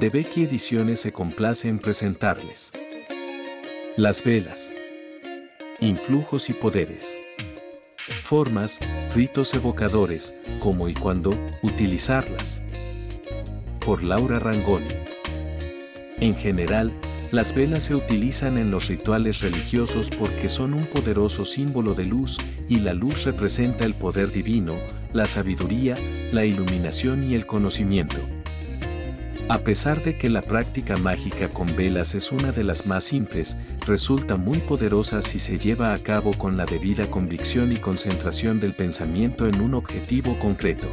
de Becky Ediciones se complace en presentarles. Las velas. Influjos y poderes. Formas, ritos evocadores, cómo y cuándo utilizarlas. Por Laura Rangoni. En general, las velas se utilizan en los rituales religiosos porque son un poderoso símbolo de luz y la luz representa el poder divino, la sabiduría, la iluminación y el conocimiento. A pesar de que la práctica mágica con velas es una de las más simples, resulta muy poderosa si se lleva a cabo con la debida convicción y concentración del pensamiento en un objetivo concreto.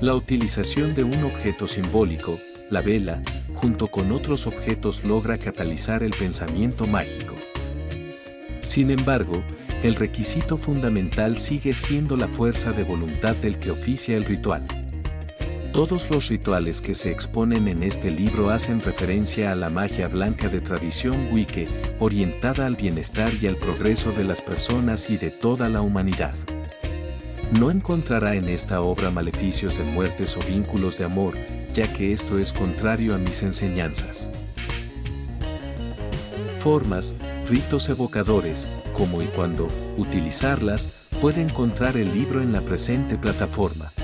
La utilización de un objeto simbólico, la vela, junto con otros objetos logra catalizar el pensamiento mágico. Sin embargo, el requisito fundamental sigue siendo la fuerza de voluntad del que oficia el ritual. Todos los rituales que se exponen en este libro hacen referencia a la magia blanca de tradición wicca, orientada al bienestar y al progreso de las personas y de toda la humanidad. No encontrará en esta obra maleficios de muertes o vínculos de amor, ya que esto es contrario a mis enseñanzas. Formas, ritos evocadores, cómo y cuándo utilizarlas, puede encontrar el libro en la presente plataforma.